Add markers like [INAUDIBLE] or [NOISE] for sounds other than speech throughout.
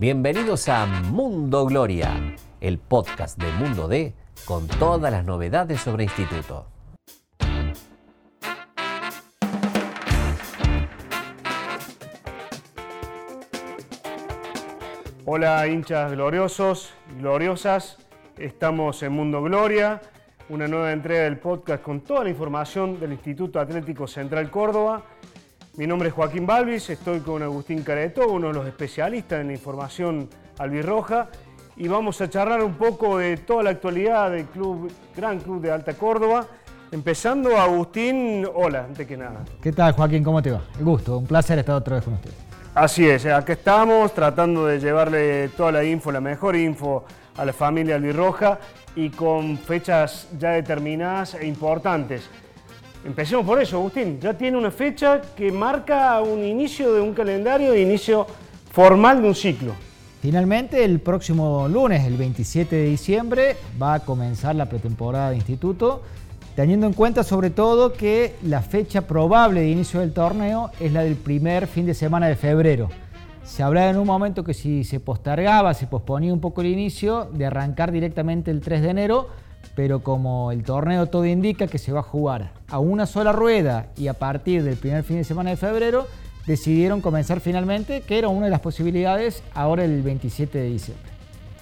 Bienvenidos a Mundo Gloria, el podcast de Mundo D con todas las novedades sobre instituto. Hola hinchas gloriosos, gloriosas, estamos en Mundo Gloria, una nueva entrega del podcast con toda la información del Instituto Atlético Central Córdoba. Mi nombre es Joaquín Balvis, estoy con Agustín Careto, uno de los especialistas en información albirroja, y vamos a charlar un poco de toda la actualidad del club, Gran Club de Alta Córdoba. Empezando, Agustín, hola, antes que nada. ¿Qué tal, Joaquín? ¿Cómo te va? El gusto, un placer estar otra vez con usted. Así es, acá estamos tratando de llevarle toda la info, la mejor info a la familia albirroja y con fechas ya determinadas e importantes. Empecemos por eso, Agustín. Ya tiene una fecha que marca un inicio de un calendario, de inicio formal de un ciclo. Finalmente, el próximo lunes, el 27 de diciembre, va a comenzar la pretemporada de instituto, teniendo en cuenta sobre todo que la fecha probable de inicio del torneo es la del primer fin de semana de febrero. Se hablaba en un momento que si se postergaba, se posponía un poco el inicio, de arrancar directamente el 3 de enero, pero como el torneo todo indica que se va a jugar a una sola rueda y a partir del primer fin de semana de febrero, decidieron comenzar finalmente, que era una de las posibilidades, ahora el 27 de diciembre.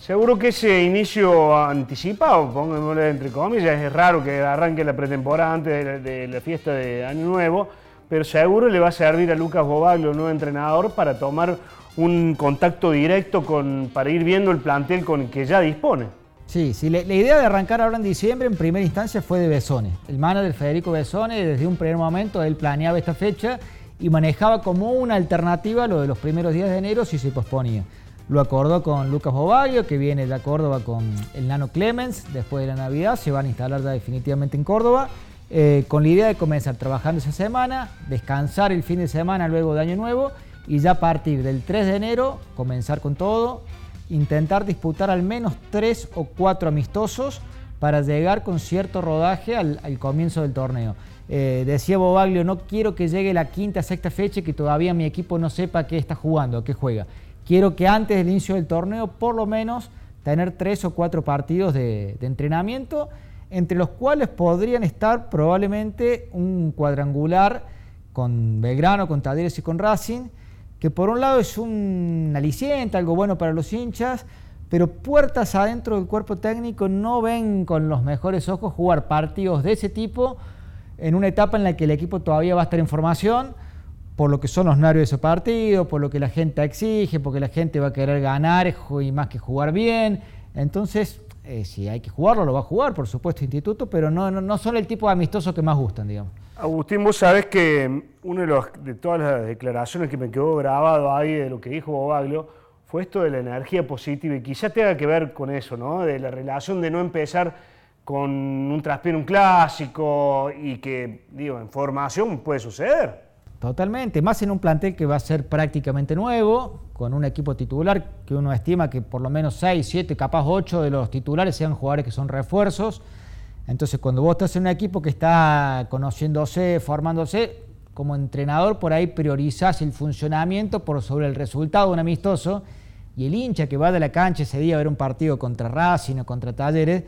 Seguro que ese inicio anticipado, pongámosle entre comillas, es raro que arranque la pretemporada antes de la, fiesta de Año Nuevo, pero seguro le va a servir a Lucas Bobaglio, nuevo entrenador, para tomar un contacto directo con, para ir viendo el plantel con el que ya dispone. Sí, sí la, idea de arrancar ahora en diciembre en primera instancia fue de Besone. El manager Federico Besone desde un primer momento él planeaba esta fecha y manejaba como una alternativa lo de los primeros días de enero si se posponía. Lo acordó con Lucas Bobaglio, que viene de Córdoba con el Nano Clemens, después de la Navidad se van a instalar ya definitivamente en Córdoba, eh, con la idea de comenzar trabajando esa semana, descansar el fin de semana luego de Año Nuevo y ya a partir del 3 de enero comenzar con todo, intentar disputar al menos tres o cuatro amistosos para llegar con cierto rodaje al, comienzo del torneo. Eh, decía Bobaglio, no quiero que llegue la quinta, sexta fecha y que todavía mi equipo no sepa qué está jugando, qué juega. Quiero que antes del inicio del torneo, por lo menos, tener tres o cuatro partidos de, entrenamiento, entre los cuales podrían estar probablemente un cuadrangular con Belgrano, con Talleres y con Racing, que por un lado es un aliciente, algo bueno para los hinchas, pero puertas adentro del cuerpo técnico no ven con los mejores ojos jugar partidos de ese tipo en una etapa en la que el equipo todavía va a estar en formación, por lo que son los nervios de ese partido, por lo que la gente exige, porque la gente va a querer ganar y más que jugar bien. Entonces, eh, si hay que jugarlo, lo va a jugar, por supuesto, Instituto, pero no, no, son el tipo de amistosos que más gustan, digamos. Agustín, vos sabés que una de, de todas las declaraciones que me quedó grabado ahí de lo que dijo Bobaglio fue esto de la energía positiva y quizá tenga que ver con eso, ¿no? De la relación de no empezar con un traspié un clásico y que, digo, en formación puede suceder. Totalmente, más en un plantel que va a ser prácticamente nuevo, con un equipo titular que uno estima que por lo menos 6, 7, capaz 8 de los titulares sean jugadores que son refuerzos. Entonces, cuando vos estás en un equipo que está conociéndose, formándose, como entrenador por ahí priorizás el funcionamiento por sobre el resultado de un amistoso y el hincha que va de la cancha ese día a ver un partido contra Racing o contra Talleres,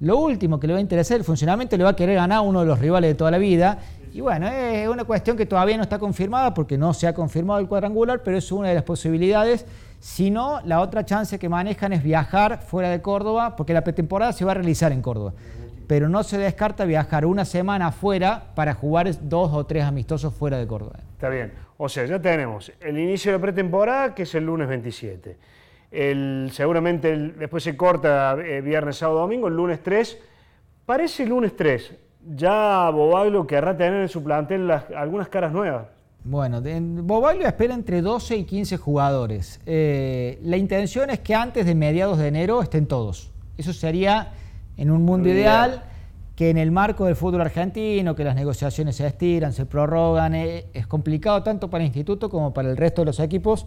lo último que le va a interesar el funcionamiento le va a querer ganar uno de los rivales de toda la vida. Y bueno, es una cuestión que todavía no está confirmada porque no se ha confirmado el cuadrangular, pero es una de las posibilidades. Si no, la otra chance que manejan es viajar fuera de Córdoba, porque la pretemporada se va a realizar en Córdoba pero no se descarta viajar una semana afuera para jugar dos o tres amistosos fuera de Córdoba. Está bien. O sea, ya tenemos el inicio de la pretemporada, que es el lunes 27. El, seguramente después se corta eh, viernes, sábado, domingo, el lunes 3. Parece lunes 3. Ya Bobaglio querrá tener en su plantel algunas caras nuevas. Bueno, Bobaglio espera entre 12 y 15 jugadores. Eh, la intención es que antes de mediados de enero estén todos. Eso sería en un mundo ideal que en el marco del fútbol argentino, que las negociaciones se estiran, se prorrogan, eh, es complicado tanto para el instituto como para el resto de los equipos,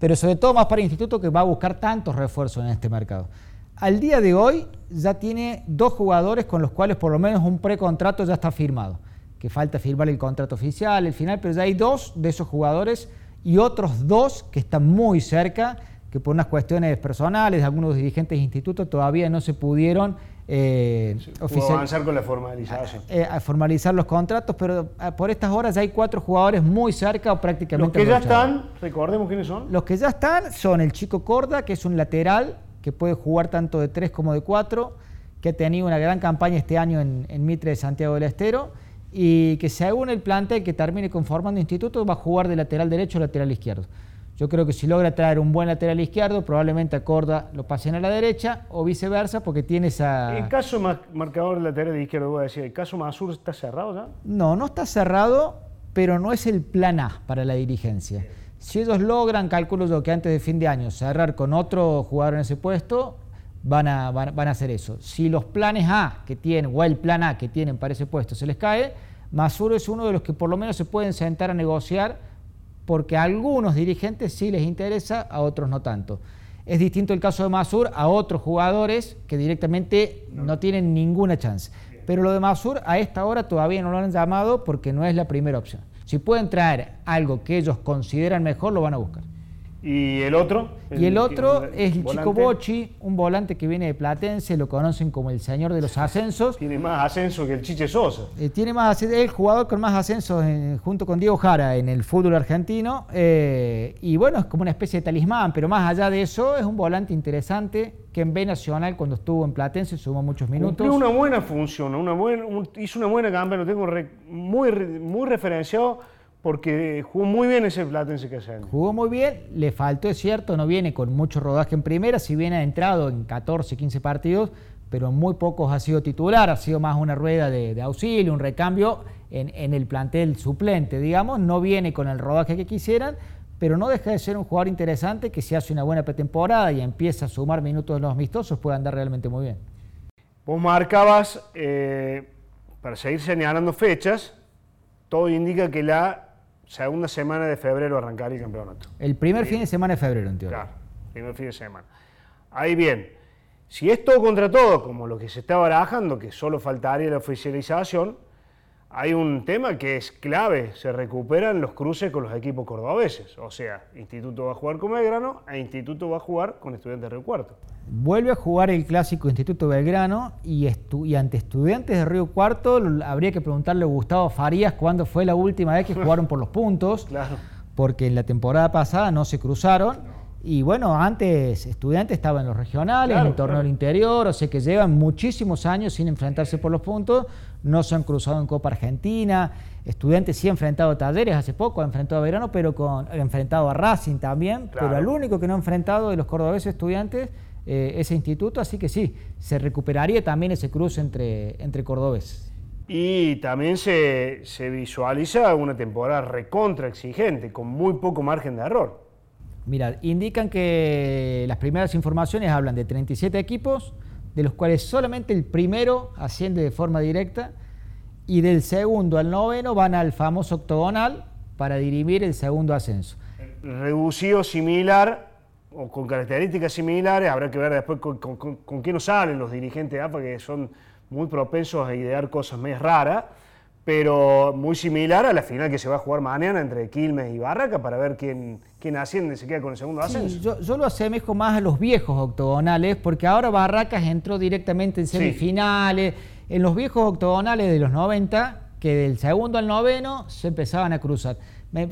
pero sobre todo más para el instituto que va a buscar tantos refuerzos en este mercado. Al día de hoy ya tiene dos jugadores con los cuales por lo menos un precontrato ya está firmado, que falta firmar el contrato oficial, el final, pero ya hay dos de esos jugadores y otros dos que están muy cerca que por unas cuestiones personales de algunos dirigentes de institutos todavía no se pudieron eh, avanzar con la formalización. Eh, a, formalizar los contratos, pero ah, por estas horas ya hay cuatro jugadores muy cerca o prácticamente. Los que ya están, recordemos quiénes son. Los que ya están son el chico Corda, que es un lateral que puede jugar tanto de tres como de cuatro, que ha tenido una gran campaña este año en, Mitre de Santiago del Estero y que según el plantel que termine conformando instituto va a jugar de lateral derecho o lateral izquierdo. Yo creo que si logra traer un buen lateral izquierdo, probablemente a Corda lo pasen a la derecha o viceversa, porque tiene esa. ¿El caso marcador lateral izquierdo, voy a decir, ¿el caso Masur está cerrado ya? No, no está cerrado, pero no es el plan A para la dirigencia. Si ellos logran, calculo yo que antes de fin de año, cerrar con otro jugador en ese puesto, van a, van, a hacer eso. Si los planes A que tienen, o el plan A que tienen para ese puesto se les cae, Masur es uno de los que por lo menos se pueden sentar a negociar porque a algunos dirigentes sí les interesa, a otros no tanto. Es distinto el caso de Masur a otros jugadores que directamente no tienen ninguna chance. Pero lo de Masur a esta hora todavía no lo han llamado porque no es la primera opción. Si pueden traer algo que ellos consideran mejor, lo van a buscar. ¿Y el otro? y el otro es el chico Bochi, un volante que viene de Platense, lo conocen como el señor de los ascensos. Tiene más ascenso que el Chiche Sosa. Eh, tiene más es el jugador con más ascensos junto con Diego Jara en el fútbol argentino. Eh, y bueno, es como una especie de talismán, pero más allá de eso, es un volante interesante que en B Nacional, cuando estuvo en Platense, sumó muchos minutos. Cumplió una buena función, una buena, hizo una buena campaña, lo tengo muy, muy referenciado porque jugó muy bien ese Platense hace Jugó muy bien, le faltó, es cierto, no viene con mucho rodaje en primera, si bien ha entrado en 14, 15 partidos, pero en muy pocos ha sido titular, ha sido más una rueda de, auxilio, un recambio en, el plantel suplente, digamos, no viene con el rodaje que quisieran, pero no deja de ser un jugador interesante que si hace una buena pretemporada y empieza a sumar minutos en los amistosos puede andar realmente muy bien. Vos marcabas, eh, para seguir señalando fechas, todo indica que la segunda semana de febrero arrancaría el campeonato. El primer fin de semana de febrero, en teoría. Claro, primer fin de semana. Ahí bien, si es todo contra todo, como lo que se está barajando, que solo faltaría la oficialización, hay un tema que es clave, se recuperan los cruces con los equipos cordobeses. O sea, Instituto va a jugar con Belgrano e Instituto va a jugar con Estudiantes de Río Cuarto. Vuelve a jugar el clásico Instituto Belgrano y, ante Estudiantes de Río Cuarto habría que preguntarle a Gustavo Farías cuándo fue la última vez que [LAUGHS] jugaron por los puntos. Claro. Porque en la temporada pasada no se cruzaron. Y bueno, antes estudiantes estaba en los regionales, en el torneo del interior, o sea que llevan muchísimos años sin enfrentarse por los puntos, no se han cruzado en Copa Argentina, estudiantes sí ha enfrentado a Talleres hace poco, ha enfrentado a Verano, pero con, ha enfrentado a Racing también, pero el único que no ha enfrentado de los cordobeses estudiantes eh, ese instituto, así que sí, se recuperaría también ese cruce entre, entre cordobeses. Y también se, se visualiza una temporada recontra exigente, con muy poco margen de error. Mira, indican que las primeras informaciones hablan de 37 equipos, de los cuales solamente el primero asciende de forma directa y del segundo al noveno van al famoso octogonal para dirimir el segundo ascenso. Reducido similar o con características similares, habrá que ver después con, con, qué nos salen los dirigentes APA, que son muy propensos a idear cosas más raras pero muy similar a la final que se va a jugar mañana entre Quilmes y Barraca para ver quién, quién asciende y se queda con el segundo ascenso. yo, yo, lo asemejo más a los viejos octogonales, porque ahora Barracas entró directamente en semifinales, en los viejos octogonales de los 90, que del segundo al noveno se empezaban a cruzar.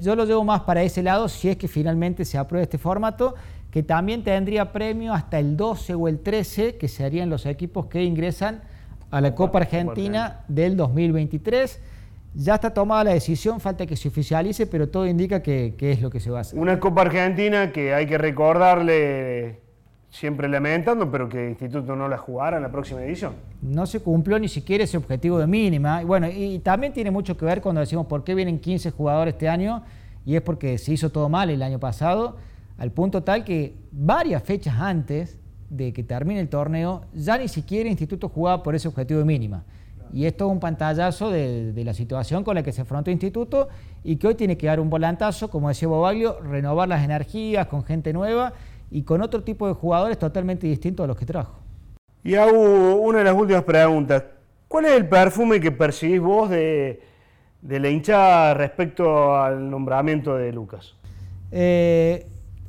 yo lo llevo más para ese lado si es que finalmente se aprueba este formato, que también tendría premio hasta el 12 o el 13, que serían los equipos que ingresan a la Copa Argentina del 2023. Ya está tomada la decisión, falta que se oficialice, pero todo indica que, es lo que se va a hacer. Una Copa Argentina que hay que recordarle, siempre lamentando, pero que el Instituto no la jugará en la próxima edición. No se cumplió ni siquiera ese objetivo de mínima. Y bueno, y también tiene mucho que ver cuando decimos por qué vienen 15 jugadores este año, y es porque se hizo todo mal el año pasado, al punto tal que varias fechas antes de que termine el torneo, ya ni siquiera el Instituto jugaba por ese objetivo de mínima. Y esto es un pantallazo de, la situación con la que se afrontó el Instituto y que hoy tiene que dar un volantazo, como decía Bobaglio, renovar las energías con gente nueva y con otro tipo de jugadores totalmente distintos a los que trajo. Y hago una de las últimas preguntas. ¿Cuál es el perfume que percibís vos de, la hinchada respecto al nombramiento de Lucas? Eh,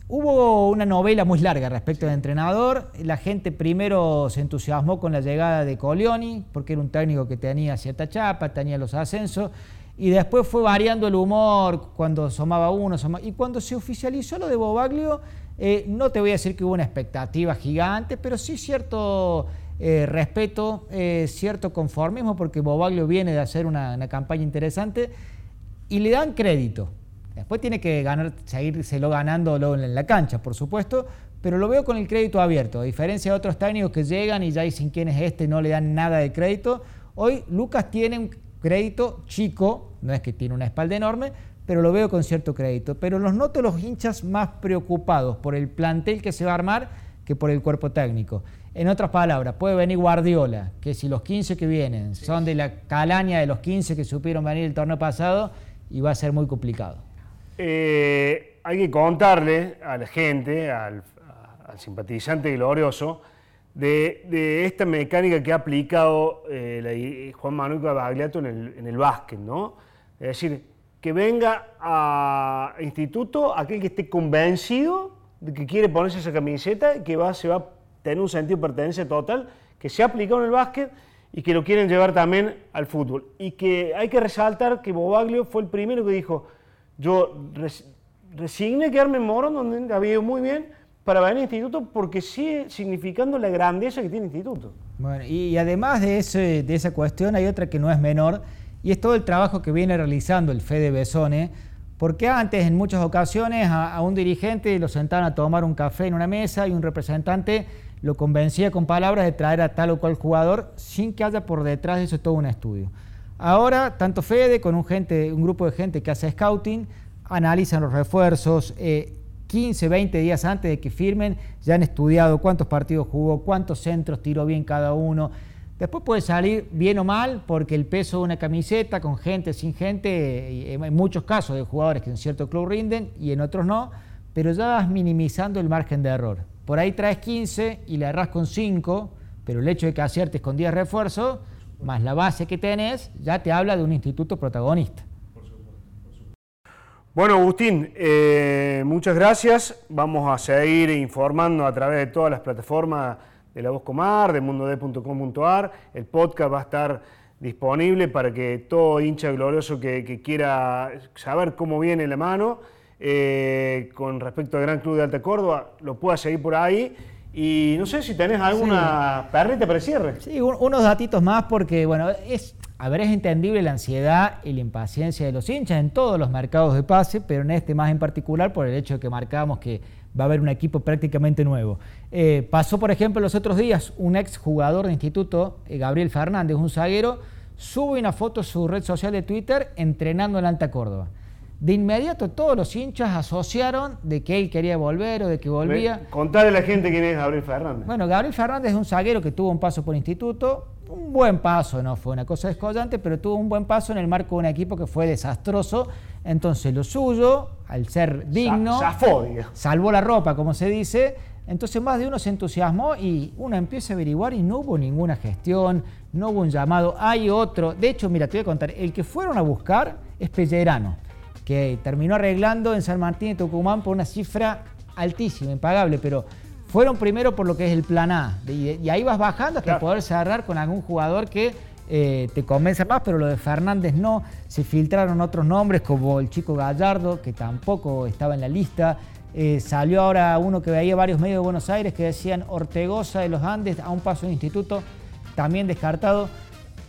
Hubo una novela muy larga respecto del entrenador. La gente primero se entusiasmó con la llegada de Colioni, porque era un técnico que tenía cierta chapa, tenía los ascensos, y después fue variando el humor cuando asomaba uno. y cuando se oficializó lo de Bobaglio, eh, no te voy a decir que hubo una expectativa gigante, pero sí cierto eh, respeto, eh, cierto conformismo, porque Bobaglio viene de hacer una campaña interesante y le dan crédito. Después tiene que ganar, seguírselo ganándolo en la cancha, por supuesto, pero lo veo con el crédito abierto. A diferencia de otros técnicos que llegan y ya dicen quién es este, no le dan nada de crédito. Hoy Lucas tiene un crédito chico, no es que tiene una espalda enorme, pero lo veo con cierto crédito. Pero los noto los hinchas más preocupados por el plantel que se va a armar que por el cuerpo técnico. En otras palabras, puede venir Guardiola, que si los 15 que vienen son de la calaña de los 15 que supieron venir el torneo pasado, y va a ser muy complicado. Eh, hay que contarle a la gente, al, simpatizante glorioso, de, esta mecánica que ha aplicado eh, Juan Manuel Bagliato en el, básquet, ¿no? Es decir, que venga a instituto aquel que esté convencido de que quiere ponerse esa camiseta, que va, se va a tener un sentido de pertenencia total, que se ha aplicado en el básquet y que lo quieren llevar también al fútbol. Y que hay que resaltar que Bobaglio fue el primero que dijo, yo resigné quedarme en Morón, donde había ido muy bien, para venir al instituto porque sigue significando la grandeza que tiene el instituto. Bueno, y, además de, ese, de esa cuestión hay otra que no es menor, y es todo el trabajo que viene realizando el Fede Besone, porque antes en muchas ocasiones a, a un dirigente lo sentaban a tomar un café en una mesa y un representante lo convencía con palabras de traer a tal o cual jugador sin que haya por detrás de eso todo un estudio. Ahora, tanto Fede con un, grupo de gente que hace scouting, analizan los refuerzos, 15, eh, 20 días antes de que firmen, ya han estudiado cuántos partidos jugó, cuántos centros tiró bien cada uno. Después puede salir bien o mal porque el peso de una camiseta con gente, sin gente, en muchos casos de jugadores que en cierto club rinden y en otros no, pero ya vas minimizando el margen de error. Por ahí traes 15 y le erras con 5, pero el hecho de que aciertes con 10 refuerzos más la base que tenés, ya te habla de un instituto protagonista. Bueno, Agustín, eh, muchas gracias. Vamos a seguir informando a través de todas las plataformas de La Voz Comar, de mundod.com.ar. El podcast va a estar disponible para que todo hincha glorioso que, quiera saber cómo viene la mano eh, con respecto al Gran Club de Alta Córdoba lo pueda seguir por ahí y no sé si tenés alguna perrita para cierre. Sí, unos datitos más porque, bueno, es, a ver, es entendible la ansiedad y la impaciencia de los hinchas en todos los mercados de pase, pero en este más en particular por el hecho de que marcamos que va a haber un equipo prácticamente nuevo. Eh, pasó, por ejemplo, los otros días un ex jugador de instituto, eh, Gabriel Fernández, un zaguero, sube una foto a su red social de Twitter entrenando en Alta Córdoba. De inmediato todos los hinchas asociaron de que él quería volver o de que volvía. Contale a la gente quién es Gabriel Fernández. Bueno, Gabriel Fernández es un zaguero que tuvo un paso por instituto, un buen paso, no fue una cosa descollante, pero tuvo un buen paso en el marco de un equipo que fue desastroso. Entonces lo suyo, al ser digno, salvó la ropa, como se dice. Entonces más de uno se entusiasmó y uno empieza a averiguar y no hubo ninguna gestión, no hubo un llamado. Hay otro, de hecho, mira, te voy a contar, el que fueron a buscar es Pellerano que terminó arreglando en San Martín y Tucumán por una cifra altísima, impagable, pero fueron primero por lo que es el plan A, y, ahí vas bajando hasta poder cerrar con algún jugador que eh, te convence más, pero lo de Fernández no, se filtraron otros nombres como el chico Gallardo, que tampoco estaba en la lista, eh, salió ahora uno que veía varios medios de Buenos Aires que decían Ortegoza de los Andes a un paso de instituto, también descartado.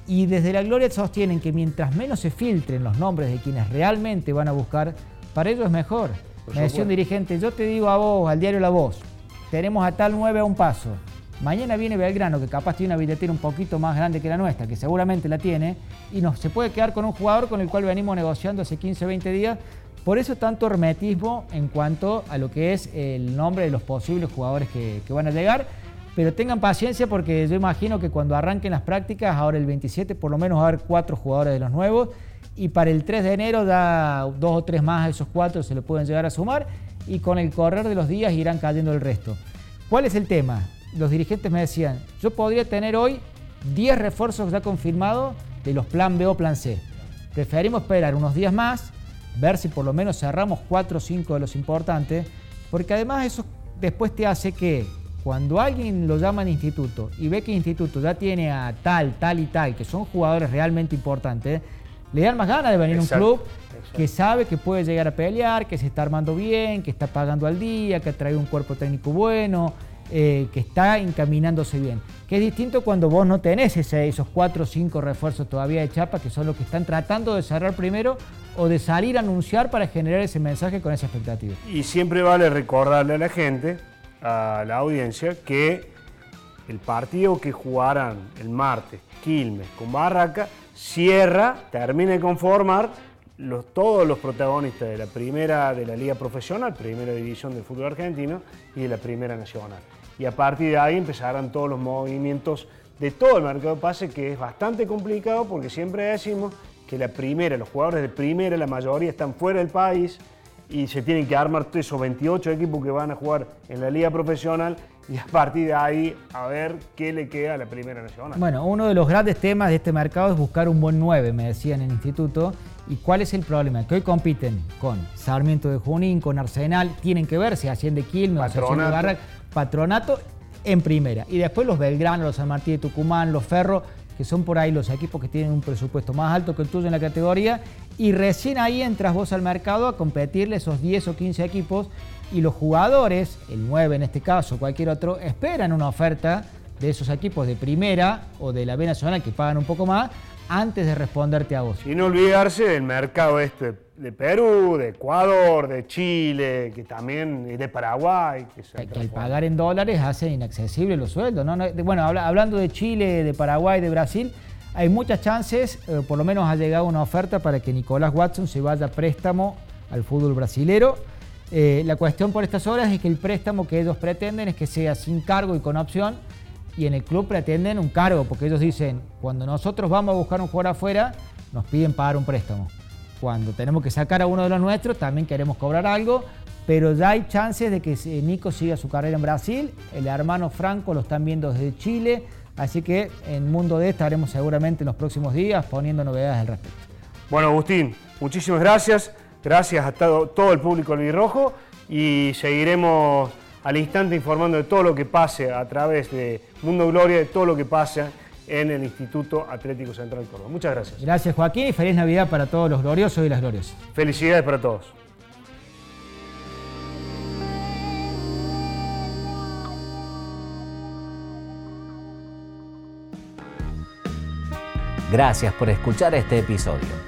Y desde la Gloria sostienen que mientras menos se filtren los nombres de quienes realmente van a buscar, para ellos es mejor. Me decía un dirigente, yo te digo a vos, al diario La Voz, tenemos a tal 9 a un paso. Mañana viene Belgrano, que capaz tiene una billetera un poquito más grande que la nuestra, que seguramente la tiene, y nos se puede quedar con un jugador con el cual venimos negociando hace 15 o 20 días. Por eso tanto hermetismo en cuanto a lo que es el nombre de los posibles jugadores que, que van a llegar. Pero tengan paciencia porque yo imagino que cuando arranquen las prácticas, ahora el 27 por lo menos va a haber cuatro jugadores de los nuevos y para el 3 de enero da dos o tres más a esos cuatro se le pueden llegar a sumar y con el correr de los días irán cayendo el resto. ¿Cuál es el tema? Los dirigentes me decían, yo podría tener hoy 10 refuerzos ya confirmados de los plan B o plan C. Preferimos esperar unos días más, ver si por lo menos cerramos 4 o 5 de los importantes Porque además eso después te hace que cuando alguien lo llama al instituto y ve que el instituto ya tiene a tal, tal y tal, que son jugadores realmente importantes, le dan más ganas de venir a un club que sabe que puede llegar a pelear, que se está armando bien, que está pagando al día, que traído un cuerpo técnico bueno, eh, que está encaminándose bien. Que es distinto cuando vos no tenés ese, esos cuatro o cinco refuerzos todavía de chapa, que son los que están tratando de cerrar primero o de salir a anunciar para generar ese mensaje con esa expectativa. Y siempre vale recordarle a la gente, a la audiencia, que el partido que jugarán el martes, Quilmes con Barraca, cierra, termina de conformar todos los protagonistas de la primera de la liga profesional, primera división del fútbol argentino y de la primera nacional. Y a partir de ahí empezarán todos los movimientos de todo el mercado de pase, que es bastante complicado porque siempre decimos que la primera, los jugadores de primera, la mayoría están fuera del país y se tienen que armar esos 28 equipos que van a jugar en la liga profesional y a partir de ahí a ver qué le queda a la primera nacional. Bueno, uno de los grandes temas de este mercado es buscar un buen 9, me decían en el instituto. ¿Y cuál es el problema? Que hoy compiten con Sarmiento de Junín, con Arsenal, tienen que ver si asciende Quilmes o asciende Barra, Patronato en primera. Y después los Belgrano, los San Martín de Tucumán, los Ferro, que son por ahí los equipos que tienen un presupuesto más alto que el tuyo en la categoría, y recién ahí entras vos al mercado a competirle esos 10 o 15 equipos, y los jugadores, el 9 en este caso, cualquier otro, esperan una oferta de esos equipos de primera o de la B Nacional que pagan un poco más, antes de responderte a vos. Y no olvidarse del mercado este de Perú, de Ecuador, de Chile, que también de Paraguay. Que, que el pagar en dólares hace inaccesible los sueldos. ¿no? Bueno, hablando de Chile, de Paraguay, de Brasil, hay muchas chances, eh, por lo menos ha llegado una oferta para que Nicolás Watson se vaya a préstamo al fútbol brasilero. Eh, la cuestión por estas horas es que el préstamo que ellos pretenden es que sea sin cargo y con opción y en el club pretenden un cargo, porque ellos dicen, cuando nosotros vamos a buscar un jugador afuera, nos piden pagar un préstamo. Cuando tenemos que sacar a uno de los nuestros, también queremos cobrar algo, pero ya hay chances de que Nico siga su carrera en Brasil, el hermano Franco lo están viendo desde Chile, así que en Mundo D estaremos seguramente en los próximos días poniendo novedades al respecto. Bueno, Agustín, muchísimas gracias, gracias a todo, el público rojo y seguiremos al instante informando de todo lo que pase a través de Mundo Gloria, de todo lo que pasa en el Instituto Atlético Central Córdoba. Muchas gracias. Gracias Joaquín y feliz Navidad para todos los gloriosos y las gloriosas. Felicidades para todos. Gracias por escuchar este episodio.